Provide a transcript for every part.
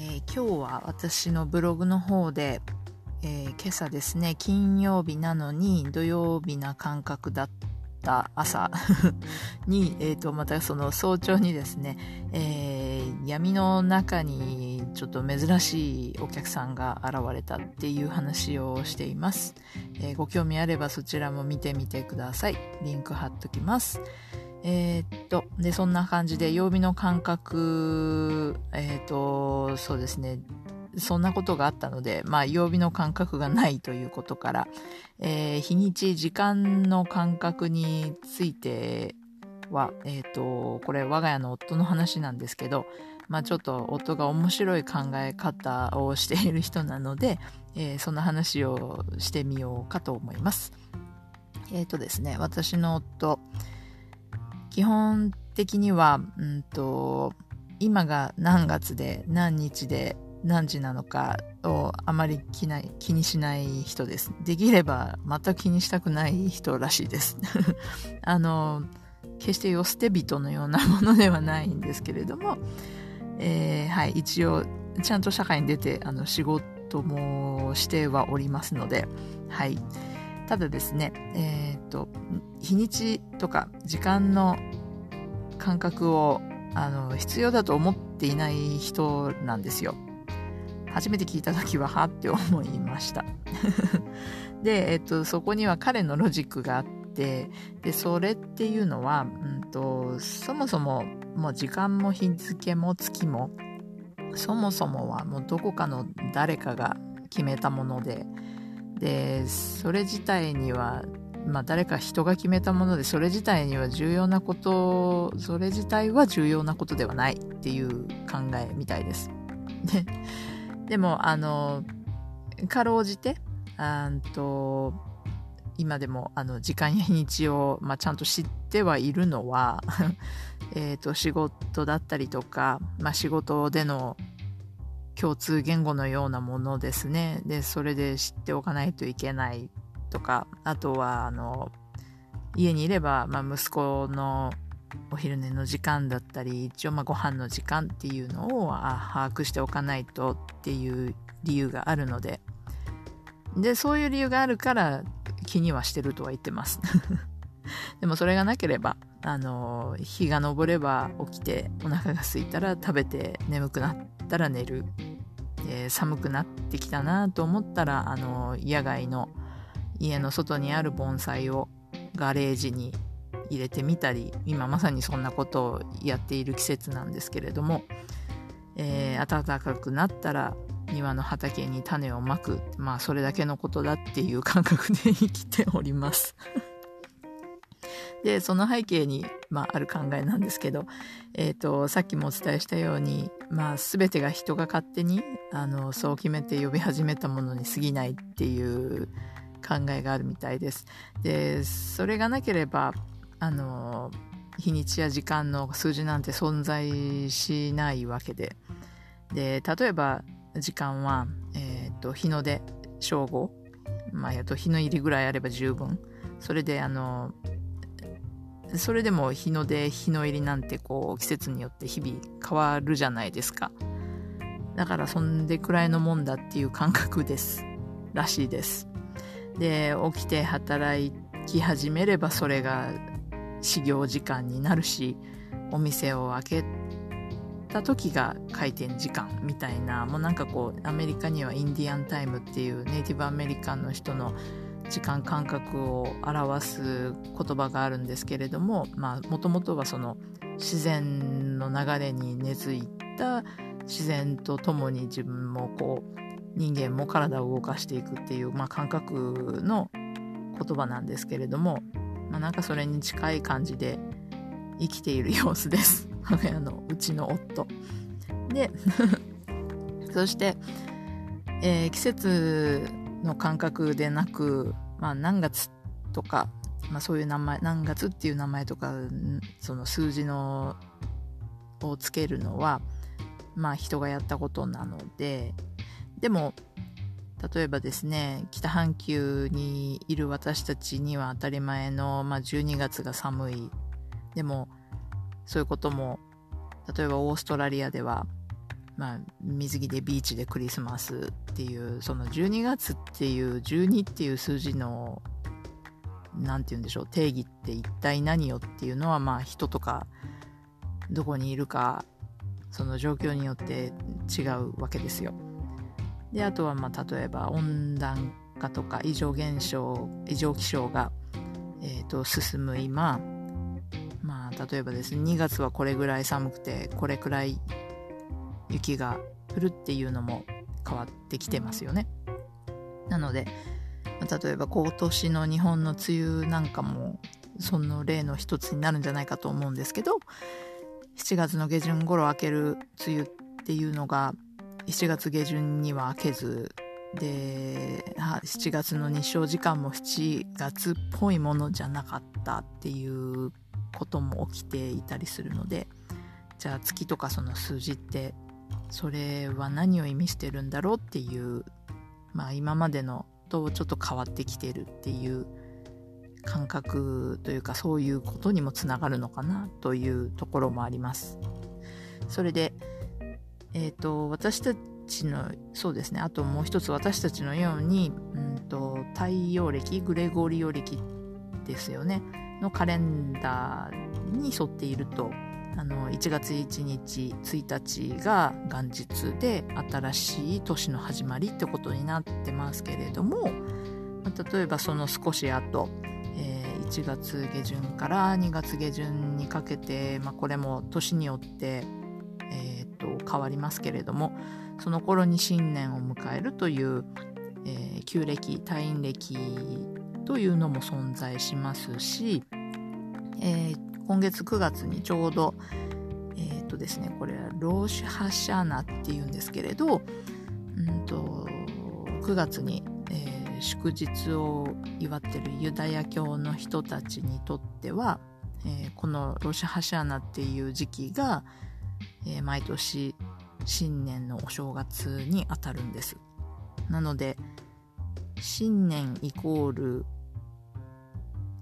えー、今日は私のブログの方で、えー、今朝ですね金曜日なのに土曜日な感覚だった朝に、えーと、またその早朝にですね、えー、闇の中にちょっと珍しいお客さんが現れたっていう話をしています、えー、ご興味あればそちらも見てみてください。リンク貼っときますえー、っとでそんな感じで曜日の感覚えー、っとそうですねそんなことがあったので、まあ、曜日の感覚がないということから、えー、日にち、時間の感覚については、えっ、と、これ我が家の夫の話なんですけど、まあちょっと夫が面白い考え方をしている人なので、えー、そんな話をしてみようかと思います。えっ、ー、とですね、私の夫、基本的には、うんと、今が何月で何日で何時なのかをあまり気ない気にしない人です。できれば全く気にしたくない人らしいです。あの、決してよ捨て人のようなものではないんですけれども、えー、はい、一応ちゃんと社会に出てあの仕事もしてはおりますので、はい。ただですね、えっ、と、日にちとか時間の感覚をあの必要だと思っていない人なんですよ。初めて聞いた時ははって思いました で、えっと、そこには彼のロジックがあってでそれっていうのは、うんと、そもそももう時間も日付も月もそもそもはもうどこかの誰かが決めたものででそれ自体にはまあ、誰か人が決めたものでそれ自体には重要なことそれ自体は重要なことではないっていう考えみたいです。ででも、あの、かろうじて、あと今でもあの時間や日にちを、まあ、ちゃんと知ってはいるのは えと仕事だったりとか、まあ、仕事での共通言語のようなものですね。でそれで知っておかないといけないとかあとはあの家にいれば、まあ、息子のお昼寝の時間だったり一応まあご飯の時間っていうのを把握しておかないとっていう理由があるので。でそういう理由があるから気にはしてるとは言ってます。でもそれがなければあの日が昇れば起きてお腹が空いたら食べて眠くなったら寝る、えー、寒くなってきたなと思ったらあの野外の家の外にある盆栽をガレージに入れてみたり今まさにそんなことをやっている季節なんですけれども、えー、暖かくなったら庭の畑に種をまくまあそれだけのことだっていう感覚で生きております。でその背景に、まあ、ある考えなんですけど、えーと、さっきもお伝えしたように、まあ、全てが人が勝手にあのそう決めて呼び始めたものに過ぎないっていう考えがあるみたいです。でそれがなければあの日にちや時間の数字なんて存在しないわけで。で例えば時間は、えーと、日の出正午、まあ、と日の入りぐらいあれば十分。それであのそれでも日の出日の入りなんてこう季節によって日々変わるじゃないですか。だからそんでくらいのもんだっていう感覚です。らしいです。で起きて働き始めればそれが始業時間になるしお店を開けた時が開店時間みたいなもうなんかこうアメリカにはインディアンタイムっていうネイティブアメリカンの人の時間感覚を表す言葉があるんですけれどももともとはその自然の流れに根付いた自然とともに自分もこう人間も体を動かしていくっていう、まあ、感覚の言葉なんですけれどもまあ、なんかそれに近い感じで生きている様子です。我が家のうちの夫。で そして、えー季節の感覚でなく、まあ、何月とか、まあ、そういう名前何月っていう名前とかその数字のをつけるのはまあ人がやったことなのででも例えばですね北半球にいる私たちには当たり前の、まあ、12月が寒い。でもそういうことも例えばオーストラリアでは、まあ、水着でビーチでクリスマスっていうその12月っていう12っていう数字のなんて言うんでしょう定義って一体何よっていうのはまあ人とかどこにいるかその状況によって違うわけですよ。であとはまあ例えば温暖化とか異常現象異常気象が、えー、と進む今まあ例えばですね2月はこれぐらい寒くてこれくらい雪が降るっていうのも変わってきてますよね。なので例えば今年の日本の梅雨なんかもその例の一つになるんじゃないかと思うんですけど7月の下旬頃明ける梅雨っていうのが7月下旬には明けずで7月の日照時間も7月っぽいものじゃなかったっていうことも起きていたりするのでじゃあ月とかその数字ってそれは何を意味してるんだろうっていうまあ今までのとちょっと変わってきてるっていう感覚というかそういうことにもつながるのかなというところもあります。それで、えー、と私たちのそうですねあともう一つ私たちのように、うん、と太陽暦グレゴリオ暦ですよねのカレンダーに沿っているとあの1月1日1日が元日で新しい年の始まりってことになってますけれども、例えばその少し後、えー1月下旬から2月下旬にかけて、まあ、これも年によって、えーと変わりますけれどもその頃に新年を迎えるという、えー旧暦太陰暦というのも存在しますし、えー今月9月にちょうどえっ、とですねこれはローシュハシャーナっていうんですけれどうんと9月に、えー祝日を祝ってるユダヤ教の人たちにとっては、えーこのロシャハシャーナっていう時期が、え毎年新年のお正月にあたるんです。なので新年イコール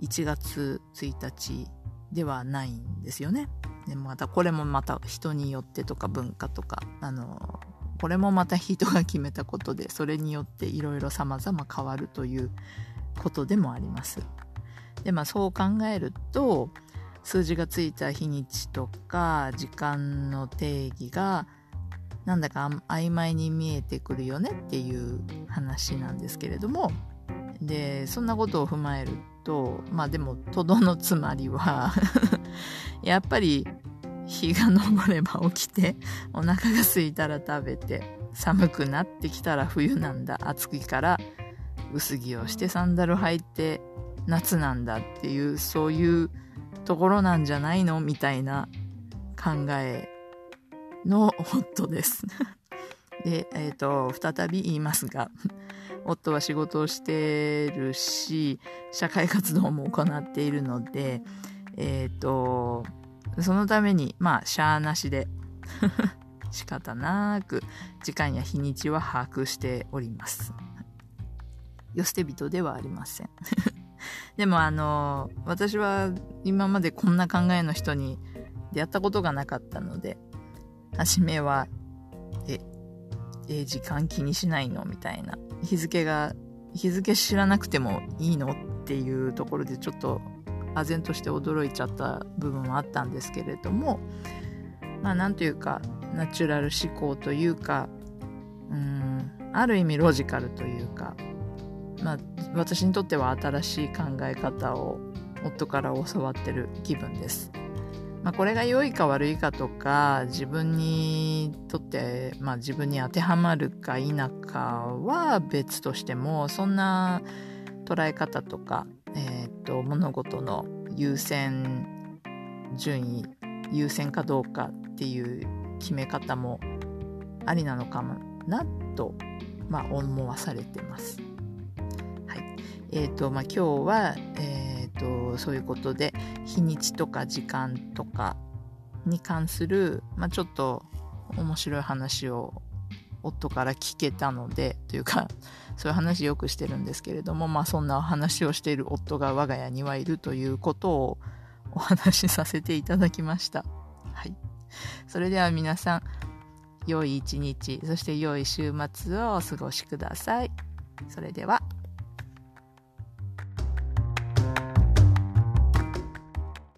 1月1日ではないんですよね。でまたこれもまた人によってとか文化とかあのこれもまた人が決めたことでそれによっていろいろ様々変わるということでもあります。でまあそう考えると数字がついた日にちとか時間の定義がなんだか曖昧に見えてくるよねっていう話なんですけれどもでそんなことを踏まえるとまあでもとどのつまりは やっぱり日が昇れば起きてお腹が空いたら食べて寒くなってきたら冬なんだ暑いから薄着をしてサンダル履いて夏なんだっていうそういうところなんじゃないの？みたいな考えの夫です。で、えっ、と、再び言いますが、夫は仕事をしてるし、社会活動も行っているので、えっ、と、そのために、まあ、しゃーなしで、仕方なく、時間や日にちは把握しております。よ捨て人ではありません。でも、あの、私は今までこんな考えの人に出会ったことがなかったので、初めは、え、時間気にしないの？みたいな。日付が、日付知らなくてもいいのっていうところでちょっと、唖然として驚いちゃった部分はあったんですけれども、まあなんというか、ナチュラル思考というか、うん、ある意味ロジカルというか、まあ私にとっては新しい考え方を夫から教わってる気分です。まあ、これが良いか悪いかとか自分にとって、まあ、自分に当てはまるか否かは別としてもそんな捉え方とか、えー、と物事の優先順位優先かどうかっていう決め方もありなのかもなと、まあ、思わされてます。はいえーとまあ、今日は、えーとそういうことで日にちとか時間とかに関する、まあ、ちょっと面白い話を夫から聞けたのでというかそういう話よくしてるんですけれども、まあ、そんな話をしている夫が我が家にはいるということをお話しさせていただきました。はい、それでは皆さん良い一日そして良い週末をお過ごしください。それでは